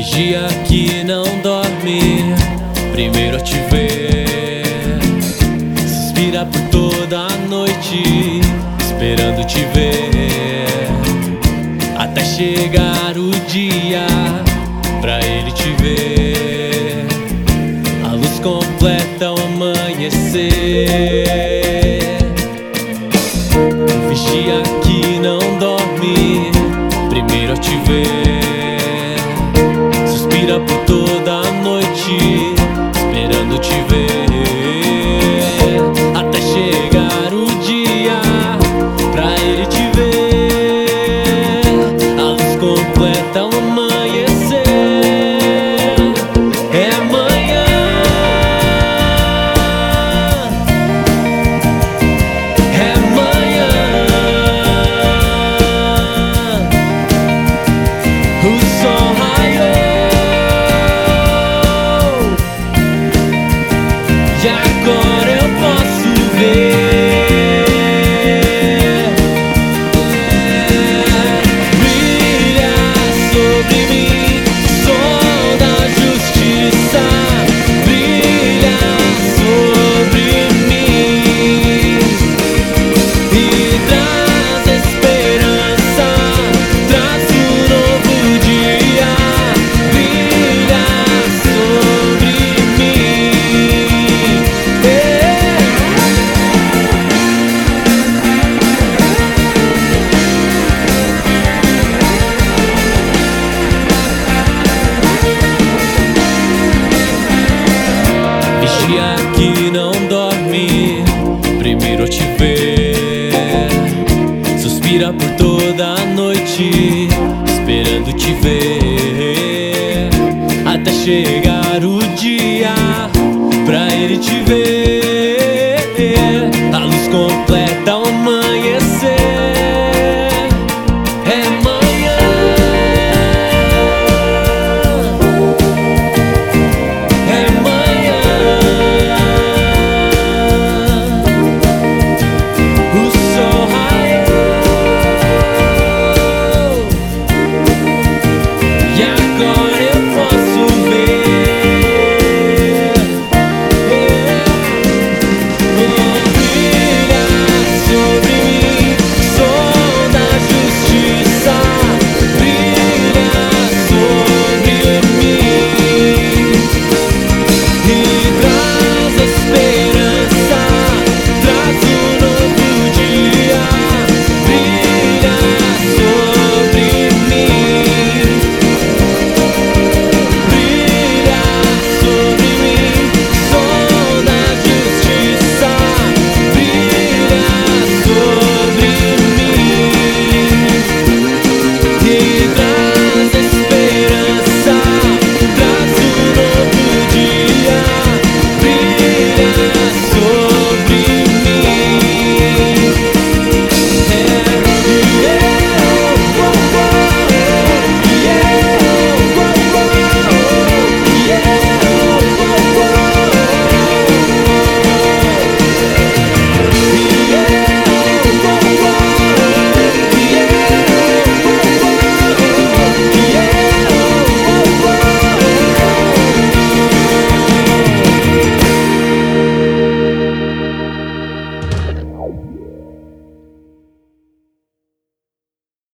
vigia que não dorme. Primeiro a te ver, suspira por toda a noite, esperando te ver. Até chegar o dia pra ele te ver. toda baby